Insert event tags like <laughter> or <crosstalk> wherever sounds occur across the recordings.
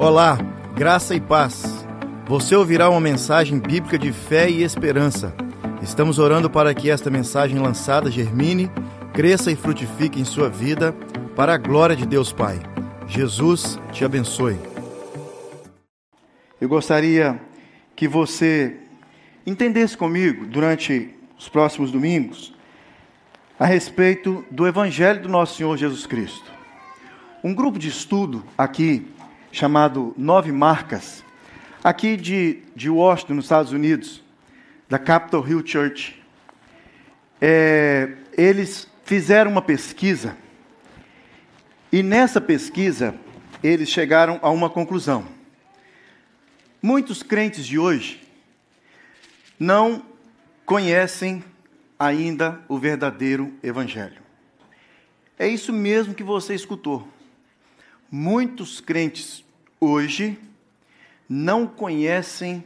Olá, graça e paz. Você ouvirá uma mensagem bíblica de fé e esperança. Estamos orando para que esta mensagem lançada germine, cresça e frutifique em sua vida, para a glória de Deus Pai. Jesus te abençoe. Eu gostaria que você entendesse comigo durante os próximos domingos a respeito do Evangelho do nosso Senhor Jesus Cristo. Um grupo de estudo aqui chamado Nove Marcas, aqui de, de Washington, nos Estados Unidos, da Capitol Hill Church. É, eles fizeram uma pesquisa e nessa pesquisa eles chegaram a uma conclusão. Muitos crentes de hoje não conhecem ainda o verdadeiro Evangelho. É isso mesmo que você escutou. Muitos crentes hoje não conhecem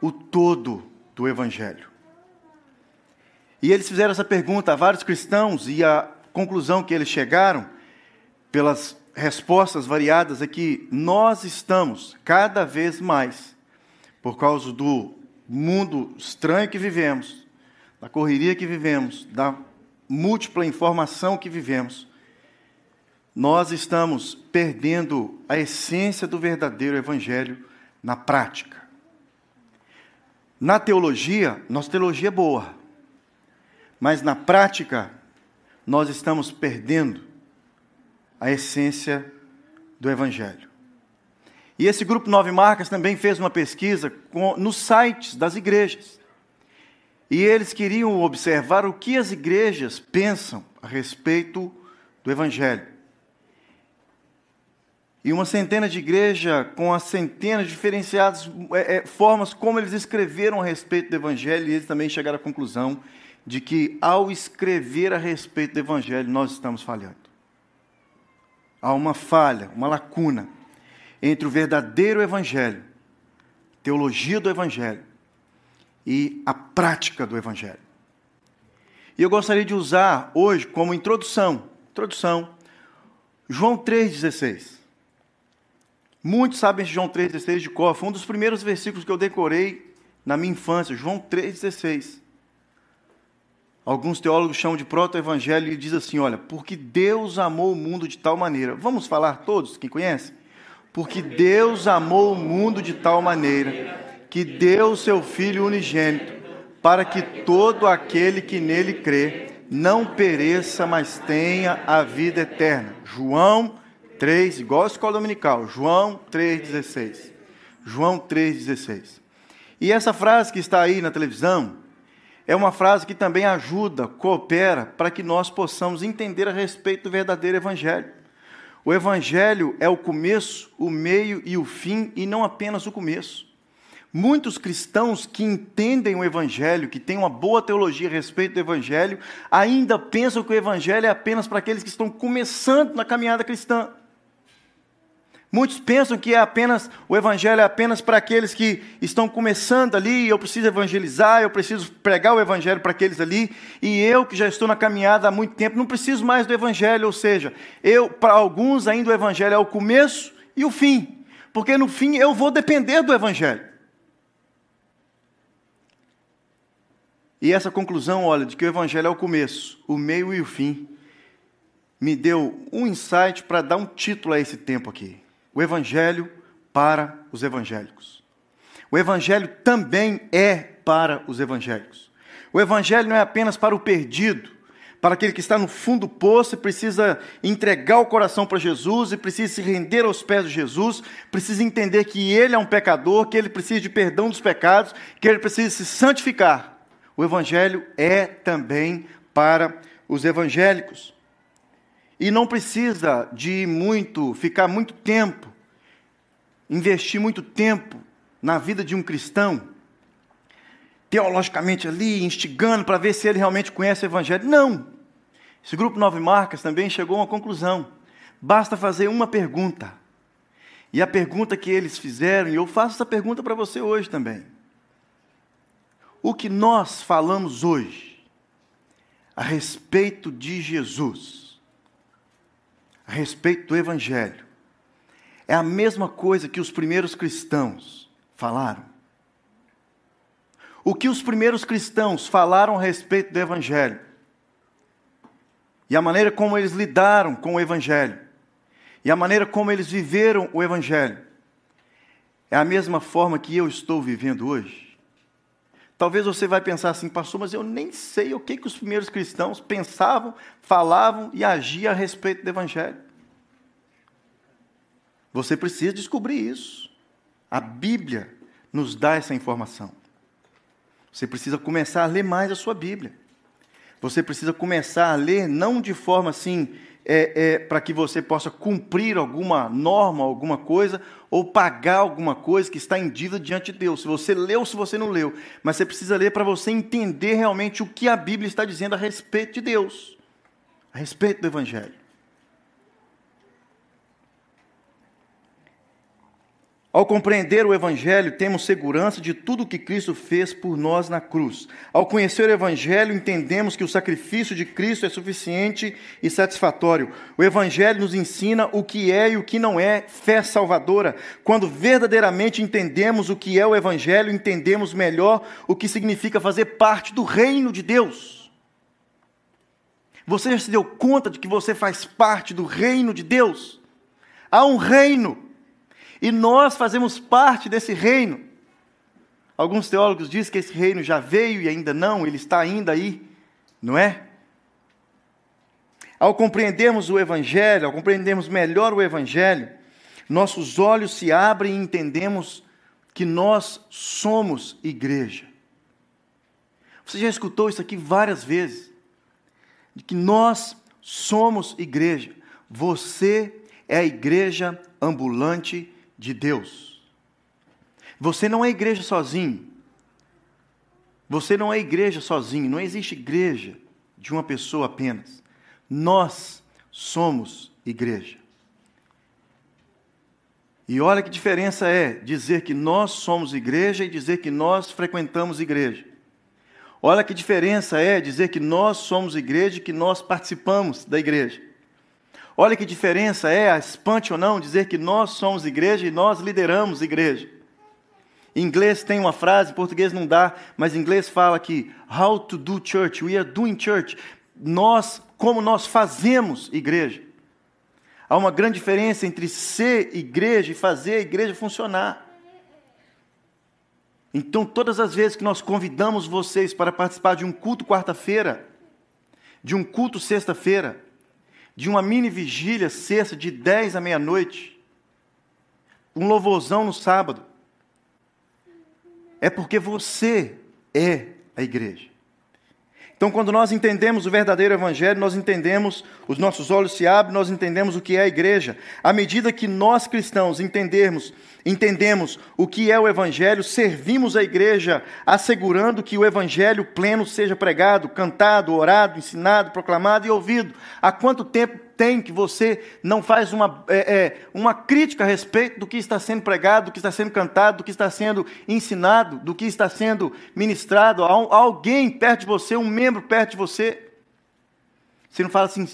o todo do Evangelho. E eles fizeram essa pergunta a vários cristãos, e a conclusão que eles chegaram, pelas respostas variadas, é que nós estamos cada vez mais, por causa do mundo estranho que vivemos, da correria que vivemos, da múltipla informação que vivemos, nós estamos perdendo a essência do verdadeiro evangelho na prática. Na teologia, nossa teologia é boa, mas na prática, nós estamos perdendo a essência do evangelho. E esse grupo Nove Marcas também fez uma pesquisa com, nos sites das igrejas. E eles queriam observar o que as igrejas pensam a respeito do evangelho. E uma centena de igreja com as centenas de diferenciadas é, é, formas como eles escreveram a respeito do Evangelho, e eles também chegaram à conclusão de que, ao escrever a respeito do Evangelho, nós estamos falhando. Há uma falha, uma lacuna entre o verdadeiro Evangelho, teologia do Evangelho, e a prática do Evangelho. E eu gostaria de usar hoje como introdução, introdução, João 3,16. Muitos sabem João 3,16 de cor. Foi um dos primeiros versículos que eu decorei na minha infância. João 3,16. Alguns teólogos chamam de proto-evangelho e diz assim: olha, porque Deus amou o mundo de tal maneira. Vamos falar todos, quem conhece? Porque Deus amou o mundo de tal maneira que deu o seu Filho unigênito, para que todo aquele que nele crê não pereça, mas tenha a vida eterna. João 3, igual a escola dominical, João 3,16. João 3,16. E essa frase que está aí na televisão é uma frase que também ajuda, coopera para que nós possamos entender a respeito do verdadeiro Evangelho. O Evangelho é o começo, o meio e o fim, e não apenas o começo. Muitos cristãos que entendem o Evangelho, que têm uma boa teologia a respeito do Evangelho, ainda pensam que o Evangelho é apenas para aqueles que estão começando na caminhada cristã. Muitos pensam que é apenas o evangelho é apenas para aqueles que estão começando ali, eu preciso evangelizar, eu preciso pregar o evangelho para aqueles ali, e eu que já estou na caminhada há muito tempo, não preciso mais do evangelho, ou seja, eu para alguns ainda o evangelho é o começo e o fim, porque no fim eu vou depender do evangelho. E essa conclusão, olha, de que o evangelho é o começo, o meio e o fim, me deu um insight para dar um título a esse tempo aqui o Evangelho para os evangélicos. O Evangelho também é para os evangélicos. O Evangelho não é apenas para o perdido, para aquele que está no fundo do poço e precisa entregar o coração para Jesus e precisa se render aos pés de Jesus, precisa entender que ele é um pecador, que ele precisa de perdão dos pecados, que ele precisa se santificar. O Evangelho é também para os evangélicos. E não precisa de muito, ficar muito tempo, investir muito tempo na vida de um cristão, teologicamente ali, instigando para ver se ele realmente conhece o Evangelho. Não! Esse grupo Nove Marcas também chegou a uma conclusão. Basta fazer uma pergunta. E a pergunta que eles fizeram, e eu faço essa pergunta para você hoje também. O que nós falamos hoje a respeito de Jesus, a respeito do Evangelho, é a mesma coisa que os primeiros cristãos falaram. O que os primeiros cristãos falaram a respeito do Evangelho e a maneira como eles lidaram com o Evangelho e a maneira como eles viveram o Evangelho é a mesma forma que eu estou vivendo hoje. Talvez você vai pensar assim, pastor, mas eu nem sei o que, que os primeiros cristãos pensavam, falavam e agiam a respeito do Evangelho. Você precisa descobrir isso. A Bíblia nos dá essa informação. Você precisa começar a ler mais a sua Bíblia. Você precisa começar a ler não de forma assim, é, é, para que você possa cumprir alguma norma, alguma coisa, ou pagar alguma coisa que está em dívida diante de Deus. Se você leu ou se você não leu. Mas você precisa ler para você entender realmente o que a Bíblia está dizendo a respeito de Deus, a respeito do Evangelho. Ao compreender o Evangelho, temos segurança de tudo o que Cristo fez por nós na cruz. Ao conhecer o Evangelho, entendemos que o sacrifício de Cristo é suficiente e satisfatório. O Evangelho nos ensina o que é e o que não é fé salvadora. Quando verdadeiramente entendemos o que é o Evangelho, entendemos melhor o que significa fazer parte do reino de Deus. Você já se deu conta de que você faz parte do reino de Deus? Há um reino e nós fazemos parte desse reino. Alguns teólogos dizem que esse reino já veio e ainda não, ele está ainda aí, não é? Ao compreendermos o Evangelho, ao compreendermos melhor o Evangelho, nossos olhos se abrem e entendemos que nós somos igreja. Você já escutou isso aqui várias vezes, de que nós somos igreja. Você é a igreja ambulante de Deus. Você não é igreja sozinho. Você não é igreja sozinho. Não existe igreja de uma pessoa apenas. Nós somos igreja. E olha que diferença é dizer que nós somos igreja e dizer que nós frequentamos igreja. Olha que diferença é dizer que nós somos igreja e que nós participamos da igreja. Olha que diferença é, espante ou não, dizer que nós somos igreja e nós lideramos igreja. Em inglês tem uma frase, em português não dá, mas em inglês fala que how to do church, we are doing church. Nós, como nós fazemos igreja. Há uma grande diferença entre ser igreja e fazer a igreja funcionar. Então, todas as vezes que nós convidamos vocês para participar de um culto quarta-feira, de um culto sexta-feira, de uma mini vigília sexta de 10 à meia-noite, um louvorzão no sábado, é porque você é a igreja. Então, quando nós entendemos o verdadeiro Evangelho, nós entendemos, os nossos olhos se abrem, nós entendemos o que é a igreja. À medida que nós cristãos entendermos, entendemos o que é o Evangelho, servimos a igreja, assegurando que o Evangelho pleno seja pregado, cantado, orado, ensinado, proclamado e ouvido. Há quanto tempo tem que você não faz uma, é, é, uma crítica a respeito do que está sendo pregado, do que está sendo cantado, do que está sendo ensinado, do que está sendo ministrado alguém perto de você, um membro perto de você. Você não fala assim,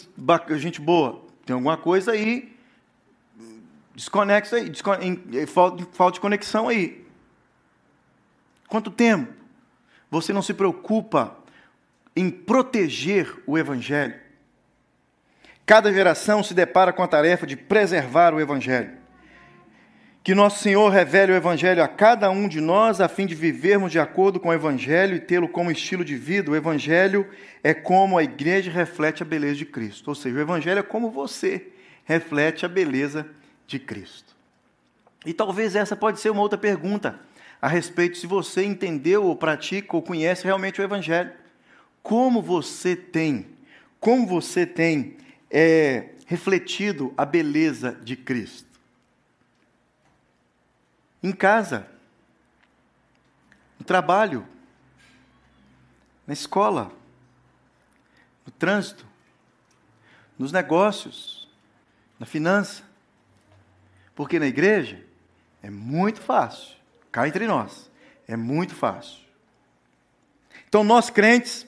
gente boa, tem alguma coisa aí, desconexa aí, falta de conexão aí. Quanto tempo você não se preocupa em proteger o Evangelho? Cada geração se depara com a tarefa de preservar o Evangelho. Que nosso Senhor revele o Evangelho a cada um de nós, a fim de vivermos de acordo com o Evangelho e tê-lo como estilo de vida. O Evangelho é como a igreja reflete a beleza de Cristo. Ou seja, o Evangelho é como você reflete a beleza de Cristo. E talvez essa pode ser uma outra pergunta a respeito se você entendeu ou pratica ou conhece realmente o Evangelho. Como você tem, como você tem é refletido a beleza de Cristo. Em casa, no trabalho, na escola, no trânsito, nos negócios, na finança. Porque na igreja é muito fácil, cá entre nós, é muito fácil. Então, nós crentes,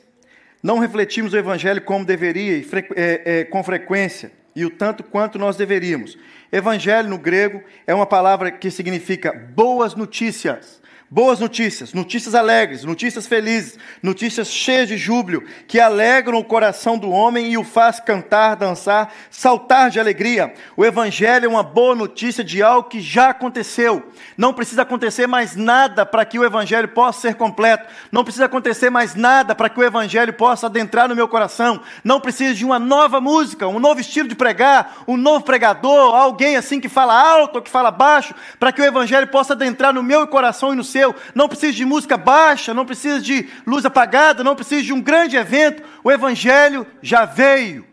não refletimos o Evangelho como deveria é, é, com frequência. e o tanto quanto nós deveríamos. Evangelho no grego é uma palavra que significa boas notícias. Boas notícias, notícias alegres, notícias felizes, notícias cheias de júbilo, que alegram o coração do homem e o faz cantar, dançar, saltar de alegria. O Evangelho é uma boa notícia de algo que já aconteceu. Não precisa acontecer mais nada para que o Evangelho possa ser completo. Não precisa acontecer mais nada para que o Evangelho possa adentrar no meu coração. Não precisa de uma nova música, um novo estilo de pregar, um novo pregador, alguém assim que fala alto ou que fala baixo, para que o Evangelho possa adentrar no meu coração e no seu não precisa de música baixa, não precisa de luz apagada, não precisa de um grande evento. O Evangelho já veio.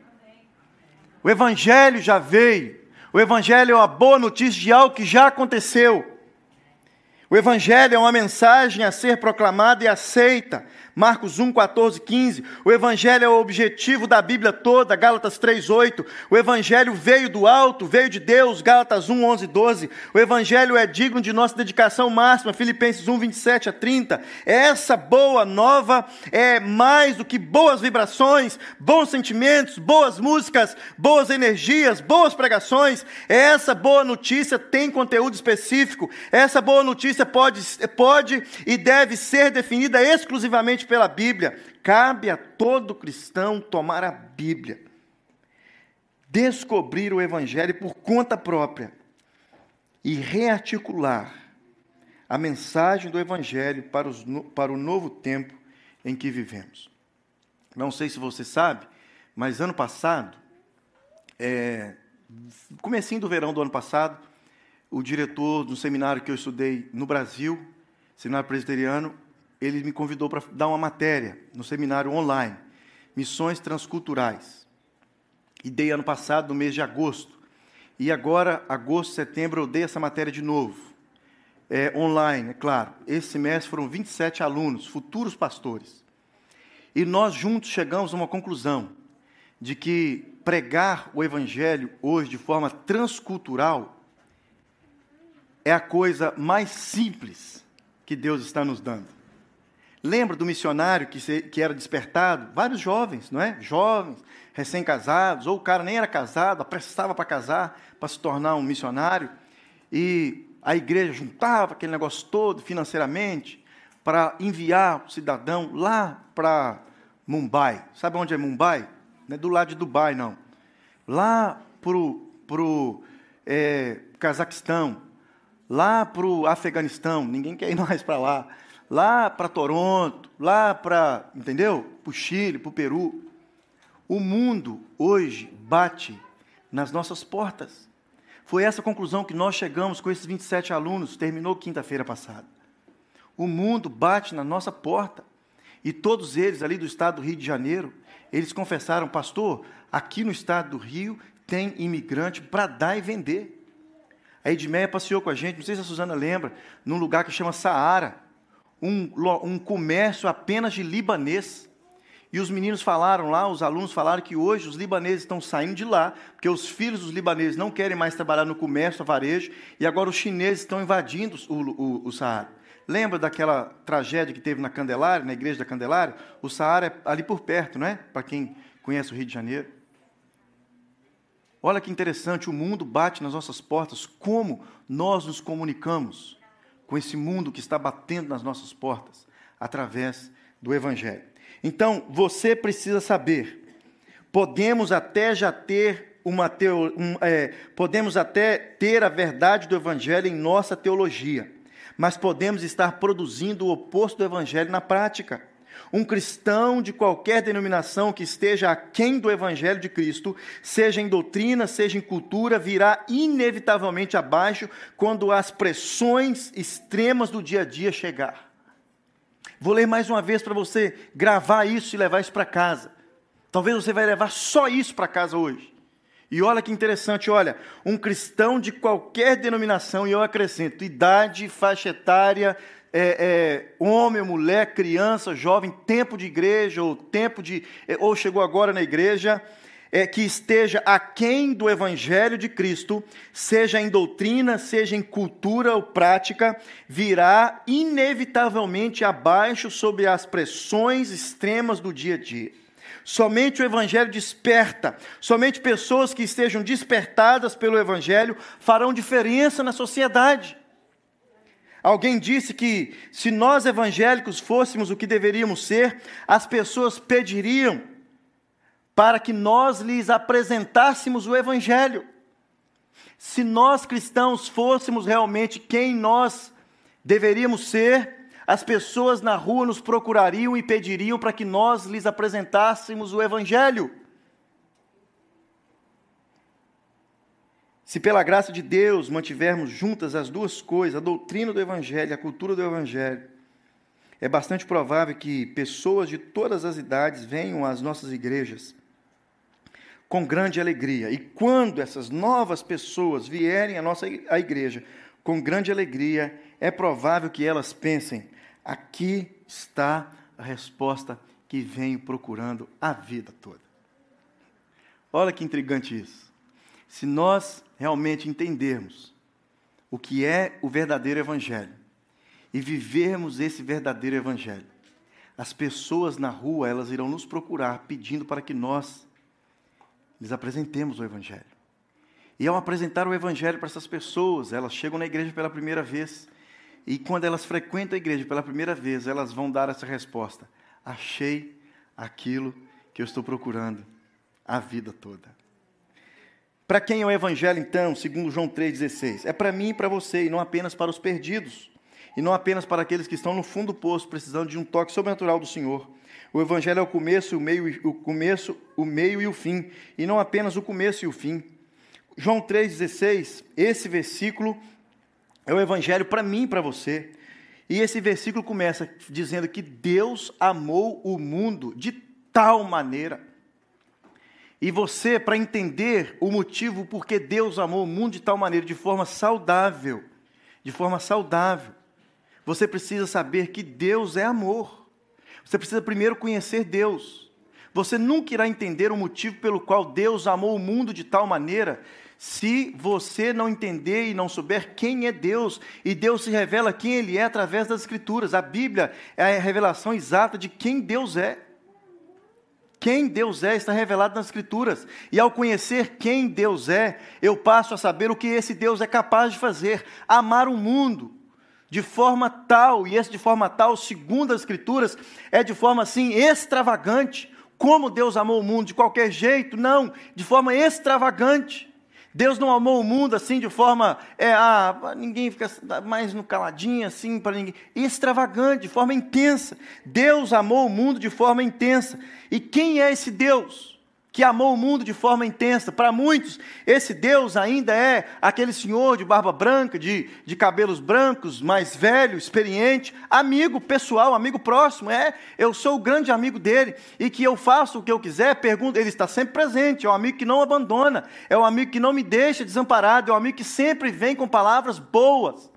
O Evangelho já veio. O Evangelho é uma boa notícia de algo que já aconteceu. O Evangelho é uma mensagem a ser proclamada e aceita. Marcos 1, 14, 15. O Evangelho é o objetivo da Bíblia toda, Gálatas 3, 8. O Evangelho veio do alto, veio de Deus, Gálatas 1, 11, 12. O Evangelho é digno de nossa dedicação máxima, Filipenses 1, 27 a 30. Essa boa nova é mais do que boas vibrações, bons sentimentos, boas músicas, boas energias, boas pregações. Essa boa notícia tem conteúdo específico. Essa boa notícia pode, pode e deve ser definida exclusivamente pela Bíblia. Cabe a todo cristão tomar a Bíblia, descobrir o Evangelho por conta própria e rearticular a mensagem do Evangelho para, os, para o novo tempo em que vivemos. Não sei se você sabe, mas ano passado, é, comecinho do verão do ano passado, o diretor do seminário que eu estudei no Brasil, seminário presbiteriano, ele me convidou para dar uma matéria no seminário online, Missões Transculturais. E dei ano passado, no mês de agosto. E agora, agosto, setembro, eu dei essa matéria de novo. É, online, é claro. Esse semestre foram 27 alunos, futuros pastores. E nós juntos chegamos a uma conclusão de que pregar o Evangelho hoje de forma transcultural é a coisa mais simples que Deus está nos dando. Lembra do missionário que, se, que era despertado? Vários jovens, não é? Jovens, recém-casados, ou o cara nem era casado, apressava para casar, para se tornar um missionário, e a igreja juntava aquele negócio todo financeiramente para enviar o cidadão lá para Mumbai. Sabe onde é Mumbai? Não é do lado de Dubai, não. Lá para o é, Cazaquistão, lá para o Afeganistão, ninguém quer ir <laughs> mais para lá lá para Toronto, lá para, entendeu? Para o Chile, para o Peru. O mundo hoje bate nas nossas portas. Foi essa conclusão que nós chegamos com esses 27 alunos, terminou quinta-feira passada. O mundo bate na nossa porta. E todos eles, ali do estado do Rio de Janeiro, eles confessaram, pastor, aqui no estado do Rio tem imigrante para dar e vender. A Edmeia passeou com a gente, não sei se a Suzana lembra, num lugar que chama Saara um, um comércio apenas de libanês. E os meninos falaram lá, os alunos falaram que hoje os libaneses estão saindo de lá, porque os filhos dos libaneses não querem mais trabalhar no comércio, no varejo, e agora os chineses estão invadindo o, o, o Saara. Lembra daquela tragédia que teve na Candelária, na igreja da Candelária? O Saara é ali por perto, não é? Para quem conhece o Rio de Janeiro. Olha que interessante, o mundo bate nas nossas portas, como nós nos comunicamos com esse mundo que está batendo nas nossas portas através do Evangelho. Então, você precisa saber, podemos até já ter uma teo, um, é, podemos até ter a verdade do Evangelho em nossa teologia, mas podemos estar produzindo o oposto do Evangelho na prática. Um cristão de qualquer denominação que esteja aquém do Evangelho de Cristo, seja em doutrina, seja em cultura, virá inevitavelmente abaixo quando as pressões extremas do dia a dia chegar. Vou ler mais uma vez para você gravar isso e levar isso para casa. Talvez você vai levar só isso para casa hoje. E olha que interessante, olha, um cristão de qualquer denominação, e eu acrescento, idade, faixa etária, é, é, homem, mulher, criança, jovem, tempo de igreja, ou tempo de. É, ou chegou agora na igreja, é, que esteja aquém do Evangelho de Cristo, seja em doutrina, seja em cultura ou prática, virá inevitavelmente abaixo sob as pressões extremas do dia a dia. Somente o Evangelho desperta. Somente pessoas que estejam despertadas pelo Evangelho farão diferença na sociedade. Alguém disse que se nós evangélicos fôssemos o que deveríamos ser, as pessoas pediriam para que nós lhes apresentássemos o Evangelho. Se nós cristãos fôssemos realmente quem nós deveríamos ser, as pessoas na rua nos procurariam e pediriam para que nós lhes apresentássemos o Evangelho. Se pela graça de Deus mantivermos juntas as duas coisas, a doutrina do Evangelho e a cultura do Evangelho, é bastante provável que pessoas de todas as idades venham às nossas igrejas com grande alegria. E quando essas novas pessoas vierem à nossa igreja com grande alegria, é provável que elas pensem: Aqui está a resposta que venho procurando a vida toda. Olha que intrigante isso. Se nós realmente entendermos o que é o verdadeiro Evangelho e vivermos esse verdadeiro Evangelho, as pessoas na rua elas irão nos procurar pedindo para que nós lhes apresentemos o Evangelho. E ao apresentar o Evangelho para essas pessoas, elas chegam na igreja pela primeira vez e quando elas frequentam a igreja pela primeira vez, elas vão dar essa resposta: Achei aquilo que eu estou procurando a vida toda. Para quem é o evangelho, então, segundo João 3,16? É para mim e para você, e não apenas para os perdidos, e não apenas para aqueles que estão no fundo do poço, precisando de um toque sobrenatural do Senhor. O evangelho é o começo, o meio, o começo, o meio e o fim, e não apenas o começo e o fim. João 3,16, esse versículo é o evangelho para mim e para você. E esse versículo começa dizendo que Deus amou o mundo de tal maneira. E você, para entender o motivo por que Deus amou o mundo de tal maneira, de forma saudável, de forma saudável, você precisa saber que Deus é amor. Você precisa primeiro conhecer Deus. Você nunca irá entender o motivo pelo qual Deus amou o mundo de tal maneira se você não entender e não souber quem é Deus, e Deus se revela quem Ele é através das Escrituras. A Bíblia é a revelação exata de quem Deus é. Quem Deus é está revelado nas Escrituras. E ao conhecer quem Deus é, eu passo a saber o que esse Deus é capaz de fazer: amar o mundo de forma tal, e esse de forma tal, segundo as Escrituras, é de forma assim extravagante. Como Deus amou o mundo de qualquer jeito? Não, de forma extravagante. Deus não amou o mundo assim de forma, é, ah, ninguém fica mais no caladinho assim para ninguém, extravagante, de forma intensa. Deus amou o mundo de forma intensa. E quem é esse Deus? Que amou o mundo de forma intensa. Para muitos, esse Deus ainda é aquele senhor de barba branca, de, de cabelos brancos, mais velho, experiente, amigo pessoal, amigo próximo. É, eu sou o grande amigo dele e que eu faço o que eu quiser, pergunto, ele está sempre presente. É um amigo que não abandona, é um amigo que não me deixa desamparado, é um amigo que sempre vem com palavras boas.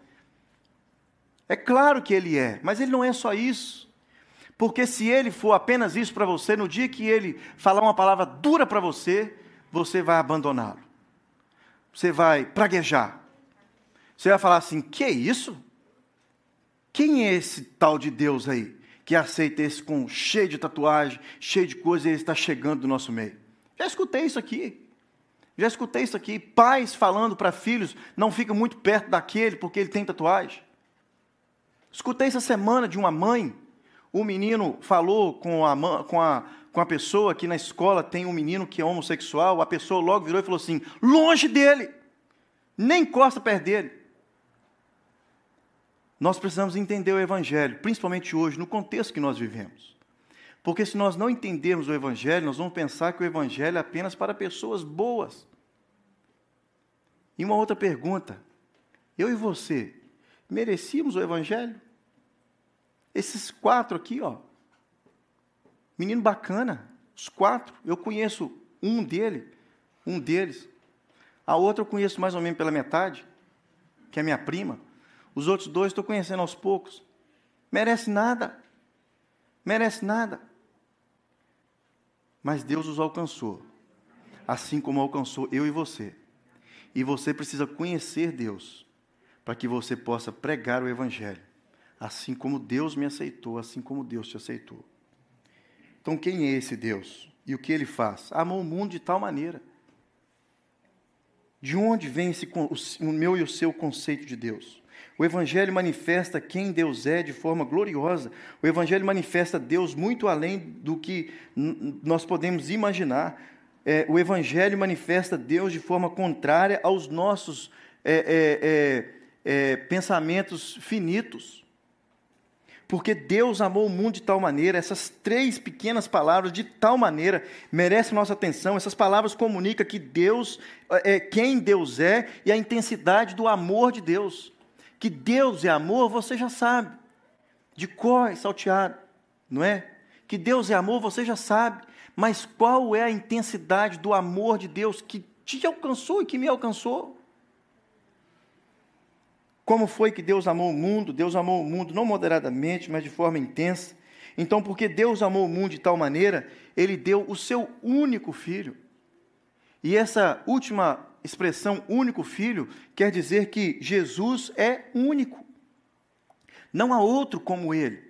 É claro que ele é, mas ele não é só isso. Porque se ele for apenas isso para você, no dia que ele falar uma palavra dura para você, você vai abandoná-lo. Você vai praguejar. Você vai falar assim: que é isso? Quem é esse tal de Deus aí? Que aceita esse com cheio de tatuagem, cheio de coisa e ele está chegando do nosso meio. Já escutei isso aqui. Já escutei isso aqui. Pais falando para filhos: não fica muito perto daquele porque ele tem tatuagem. Escutei essa semana de uma mãe o menino falou com a, com, a, com a pessoa que na escola tem um menino que é homossexual, a pessoa logo virou e falou assim: longe dele, nem encosta perto dele. Nós precisamos entender o Evangelho, principalmente hoje, no contexto que nós vivemos. Porque se nós não entendermos o Evangelho, nós vamos pensar que o Evangelho é apenas para pessoas boas. E uma outra pergunta: eu e você, merecíamos o Evangelho? Esses quatro aqui, ó. Menino bacana, os quatro. Eu conheço um dele, um deles. A outra eu conheço mais ou menos pela metade, que é minha prima. Os outros dois estou conhecendo aos poucos. Merece nada. Merece nada. Mas Deus os alcançou. Assim como alcançou eu e você. E você precisa conhecer Deus para que você possa pregar o Evangelho assim como Deus me aceitou, assim como Deus te aceitou. Então, quem é esse Deus? E o que ele faz? Amou o mundo de tal maneira. De onde vem esse, o meu e o seu conceito de Deus? O Evangelho manifesta quem Deus é de forma gloriosa. O Evangelho manifesta Deus muito além do que nós podemos imaginar. É, o Evangelho manifesta Deus de forma contrária aos nossos é, é, é pensamentos finitos. Porque Deus amou o mundo de tal maneira, essas três pequenas palavras, de tal maneira, merecem nossa atenção. Essas palavras comunicam que Deus é quem Deus é e a intensidade do amor de Deus que Deus é amor, você já sabe. De cor e salteado, não é? Que Deus é amor, você já sabe. Mas qual é a intensidade do amor de Deus que te alcançou e que me alcançou? Como foi que Deus amou o mundo? Deus amou o mundo não moderadamente, mas de forma intensa. Então, porque Deus amou o mundo de tal maneira, ele deu o seu único filho. E essa última expressão único filho quer dizer que Jesus é único. Não há outro como ele.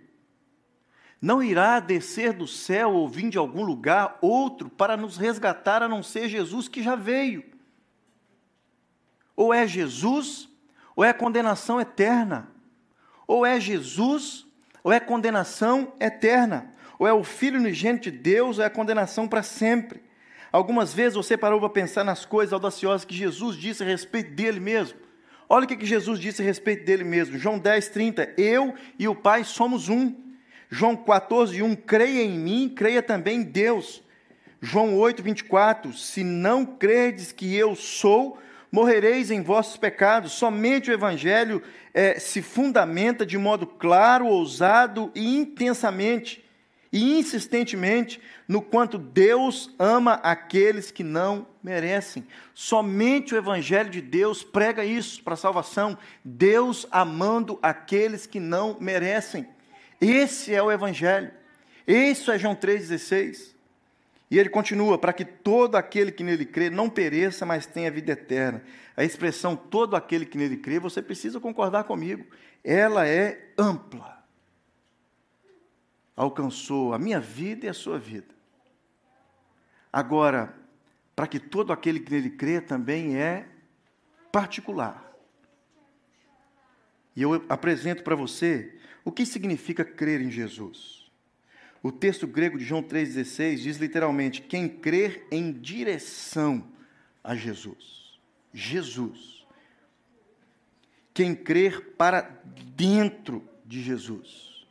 Não irá descer do céu ou vir de algum lugar outro para nos resgatar a não ser Jesus que já veio. Ou é Jesus, ou é condenação eterna. Ou é Jesus, ou é condenação eterna. Ou é o Filho unigênito de Deus, ou é condenação para sempre. Algumas vezes você parou para pensar nas coisas audaciosas que Jesus disse a respeito dele mesmo. Olha o que Jesus disse a respeito dele mesmo. João 10, 30. Eu e o Pai somos um. João 14, 1. Creia em mim, creia também em Deus. João 8, 24. Se não credes que eu sou, morrereis em vossos pecados. Somente o Evangelho é, se fundamenta de modo claro, ousado e intensamente e insistentemente no quanto Deus ama aqueles que não merecem. Somente o Evangelho de Deus prega isso para a salvação. Deus amando aqueles que não merecem. Esse é o Evangelho. Isso é João 3,16. E ele continua: para que todo aquele que nele crê não pereça, mas tenha vida eterna. A expressão todo aquele que nele crê, você precisa concordar comigo. Ela é ampla alcançou a minha vida e a sua vida. Agora, para que todo aquele que nele crê também é particular. E eu apresento para você o que significa crer em Jesus. O texto grego de João 3,16 diz literalmente: quem crer em direção a Jesus. Jesus. Quem crer para dentro de Jesus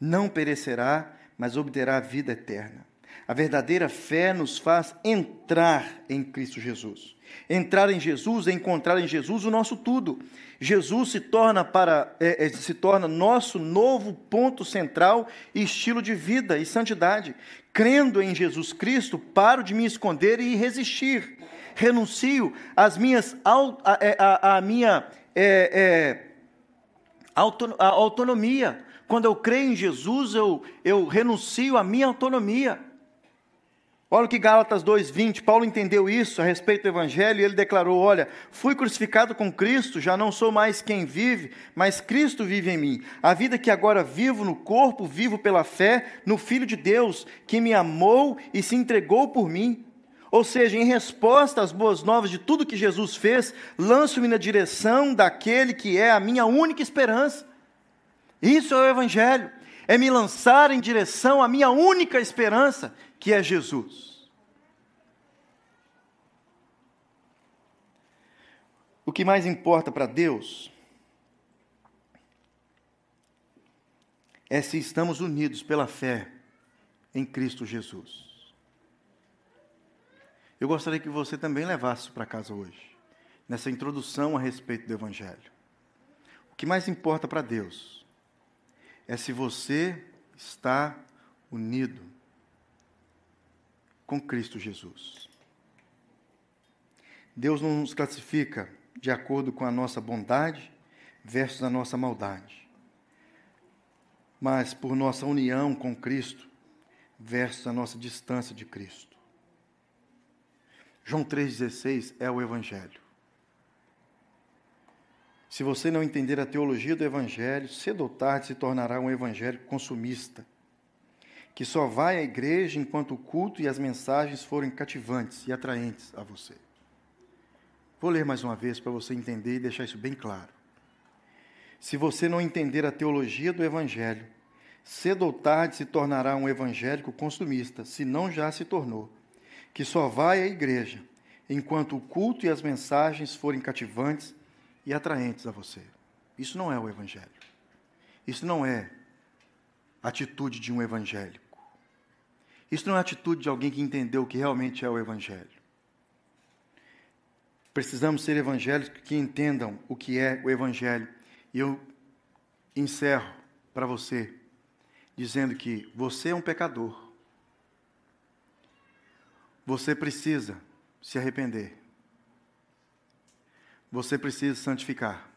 não perecerá, mas obterá a vida eterna. A verdadeira fé nos faz entrar em Cristo Jesus. Entrar em Jesus é encontrar em Jesus o nosso tudo. Jesus se torna para é, é, se torna nosso novo ponto central e estilo de vida e santidade. Crendo em Jesus Cristo, paro de me esconder e resistir. Renuncio às minhas a, é, a, minha é, é, autonomia quando eu creio em Jesus, eu, eu renuncio à minha autonomia. Olha o que Gálatas 2,20, Paulo entendeu isso a respeito do Evangelho e ele declarou: Olha, fui crucificado com Cristo, já não sou mais quem vive, mas Cristo vive em mim. A vida que agora vivo no corpo, vivo pela fé no Filho de Deus, que me amou e se entregou por mim. Ou seja, em resposta às boas novas de tudo que Jesus fez, lanço-me na direção daquele que é a minha única esperança. Isso é o Evangelho, é me lançar em direção à minha única esperança, que é Jesus. O que mais importa para Deus é se estamos unidos pela fé em Cristo Jesus. Eu gostaria que você também levasse isso para casa hoje, nessa introdução a respeito do Evangelho. O que mais importa para Deus é se você está unido com Cristo Jesus. Deus não nos classifica de acordo com a nossa bondade versus a nossa maldade, mas por nossa união com Cristo versus a nossa distância de Cristo. João 3,16 é o Evangelho. Se você não entender a teologia do Evangelho, cedo ou tarde se tornará um Evangelho consumista, que só vai à igreja enquanto o culto e as mensagens forem cativantes e atraentes a você. Vou ler mais uma vez para você entender e deixar isso bem claro. Se você não entender a teologia do Evangelho, cedo ou tarde se tornará um evangélico consumista, se não já se tornou, que só vai à igreja enquanto o culto e as mensagens forem cativantes e atraentes a você. Isso não é o Evangelho. Isso não é atitude de um evangélico. Isso não é atitude de alguém que entendeu o que realmente é o Evangelho. Precisamos ser evangélicos que entendam o que é o Evangelho. E eu encerro para você dizendo que você é um pecador. Você precisa se arrepender. Você precisa santificar.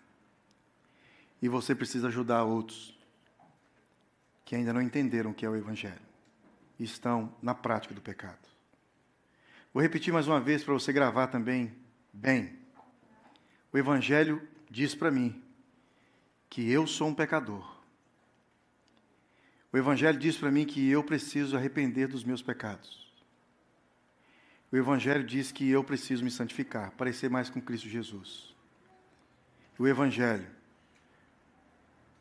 E você precisa ajudar outros que ainda não entenderam o que é o Evangelho e estão na prática do pecado. Vou repetir mais uma vez para você gravar também bem. O Evangelho diz para mim que eu sou um pecador. O Evangelho diz para mim que eu preciso arrepender dos meus pecados. O Evangelho diz que eu preciso me santificar, parecer mais com Cristo Jesus. O Evangelho,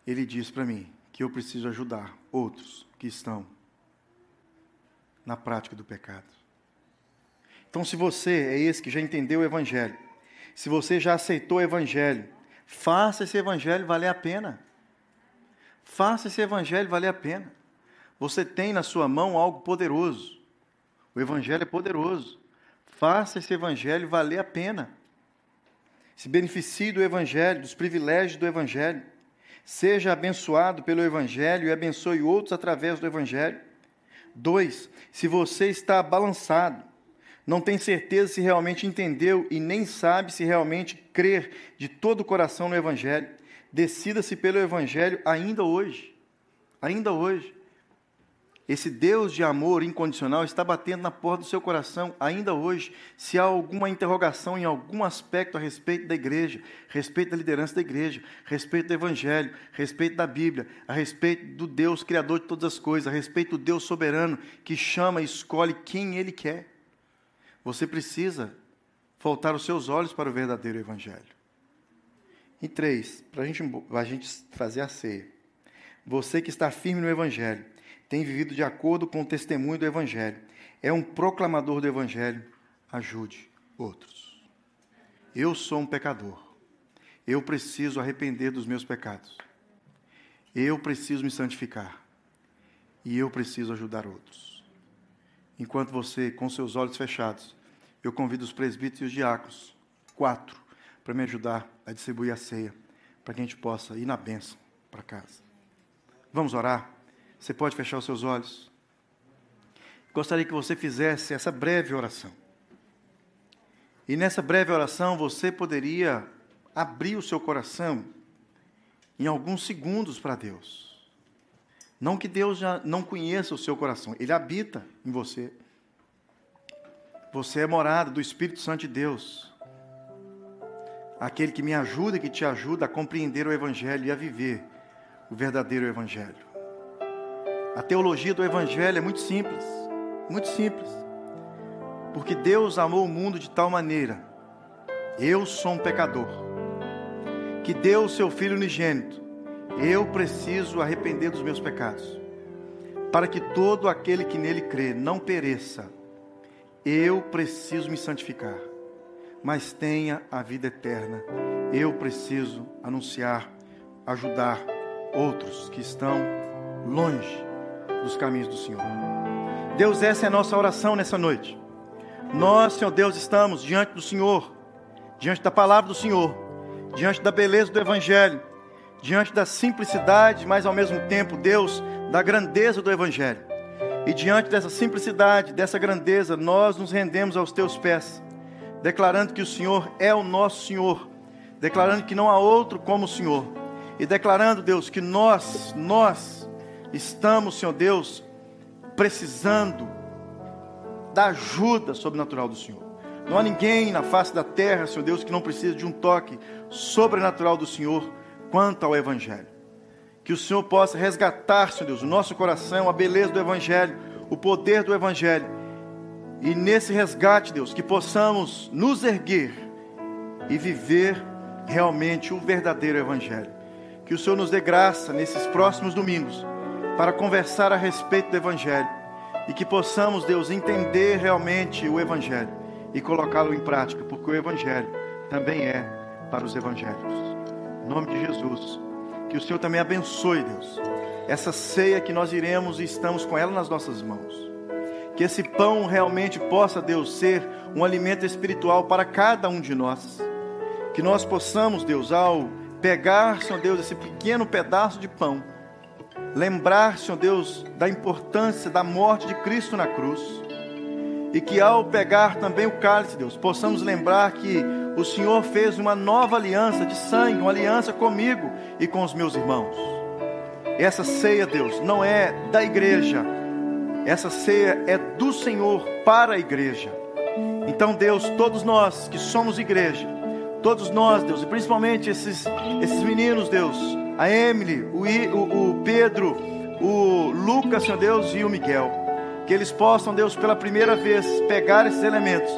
ele diz para mim que eu preciso ajudar outros que estão na prática do pecado. Então, se você é esse que já entendeu o Evangelho, se você já aceitou o Evangelho, faça esse Evangelho valer a pena. Faça esse Evangelho valer a pena. Você tem na sua mão algo poderoso. O Evangelho é poderoso. Faça esse Evangelho valer a pena. Se beneficie do Evangelho, dos privilégios do Evangelho. Seja abençoado pelo Evangelho e abençoe outros através do Evangelho. Dois, se você está balançado, não tem certeza se realmente entendeu e nem sabe se realmente crer de todo o coração no Evangelho, decida-se pelo Evangelho ainda hoje. Ainda hoje. Esse Deus de amor incondicional está batendo na porta do seu coração ainda hoje. Se há alguma interrogação em algum aspecto a respeito da igreja, respeito da liderança da igreja, respeito do evangelho, respeito da Bíblia, a respeito do Deus criador de todas as coisas, a respeito do Deus soberano que chama e escolhe quem ele quer. Você precisa voltar os seus olhos para o verdadeiro evangelho. E três, para gente, a gente fazer a ceia. Você que está firme no evangelho, tem vivido de acordo com o testemunho do Evangelho, é um proclamador do Evangelho, ajude outros. Eu sou um pecador. Eu preciso arrepender dos meus pecados. Eu preciso me santificar. E eu preciso ajudar outros. Enquanto você, com seus olhos fechados, eu convido os presbíteros e os diáconos, quatro, para me ajudar a distribuir a ceia, para que a gente possa ir na bênção para casa. Vamos orar? Você pode fechar os seus olhos? Gostaria que você fizesse essa breve oração. E nessa breve oração você poderia abrir o seu coração em alguns segundos para Deus. Não que Deus já não conheça o seu coração, Ele habita em você. Você é morada do Espírito Santo de Deus. Aquele que me ajuda e que te ajuda a compreender o Evangelho e a viver o verdadeiro Evangelho. A teologia do Evangelho é muito simples, muito simples. Porque Deus amou o mundo de tal maneira, eu sou um pecador, que deu o seu Filho unigênito, eu preciso arrepender dos meus pecados, para que todo aquele que nele crê não pereça, eu preciso me santificar, mas tenha a vida eterna, eu preciso anunciar, ajudar outros que estão longe dos caminhos do Senhor. Deus, essa é a nossa oração nessa noite. Nós, Senhor Deus, estamos diante do Senhor, diante da palavra do Senhor, diante da beleza do Evangelho, diante da simplicidade, mas ao mesmo tempo, Deus, da grandeza do Evangelho. E diante dessa simplicidade, dessa grandeza, nós nos rendemos aos teus pés, declarando que o Senhor é o nosso Senhor, declarando que não há outro como o Senhor, e declarando, Deus, que nós, nós, Estamos, Senhor Deus, precisando da ajuda sobrenatural do Senhor. Não há ninguém na face da terra, Senhor Deus, que não precise de um toque sobrenatural do Senhor quanto ao Evangelho. Que o Senhor possa resgatar, Senhor Deus, o nosso coração, a beleza do Evangelho, o poder do Evangelho. E nesse resgate, Deus, que possamos nos erguer e viver realmente o verdadeiro Evangelho. Que o Senhor nos dê graça nesses próximos domingos para conversar a respeito do Evangelho e que possamos, Deus, entender realmente o Evangelho e colocá-lo em prática, porque o Evangelho também é para os evangélicos. Em nome de Jesus, que o Senhor também abençoe, Deus, essa ceia que nós iremos e estamos com ela nas nossas mãos. Que esse pão realmente possa, Deus, ser um alimento espiritual para cada um de nós. Que nós possamos, Deus, ao pegar, Senhor Deus, esse pequeno pedaço de pão, lembrar, Senhor Deus, da importância da morte de Cristo na cruz. E que ao pegar também o cálice, Deus, possamos lembrar que o Senhor fez uma nova aliança de sangue, uma aliança comigo e com os meus irmãos. Essa ceia, Deus, não é da igreja, essa ceia é do Senhor para a igreja. Então, Deus, todos nós que somos igreja, todos nós, Deus, e principalmente esses, esses meninos, Deus, a Emily, o, o, o Pedro, o Lucas, Senhor Deus, e o Miguel. Que eles possam, Deus, pela primeira vez, pegar esses elementos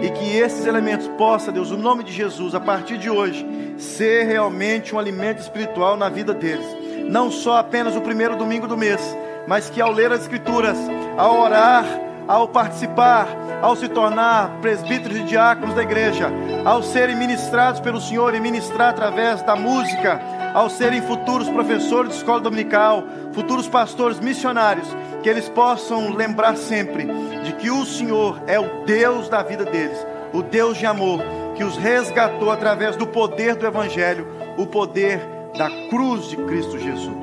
e que esses elementos possam, Deus, o nome de Jesus, a partir de hoje, ser realmente um alimento espiritual na vida deles. Não só apenas o primeiro domingo do mês, mas que ao ler as Escrituras, ao orar, ao participar, ao se tornar presbíteros e diáconos da igreja, ao serem ministrados pelo Senhor e ministrar através da música, ao serem futuros professores de escola dominical, futuros pastores missionários, que eles possam lembrar sempre de que o Senhor é o Deus da vida deles, o Deus de amor, que os resgatou através do poder do Evangelho, o poder da cruz de Cristo Jesus.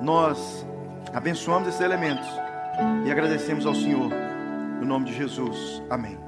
Nós abençoamos esses elementos e agradecemos ao Senhor, no nome de Jesus. Amém.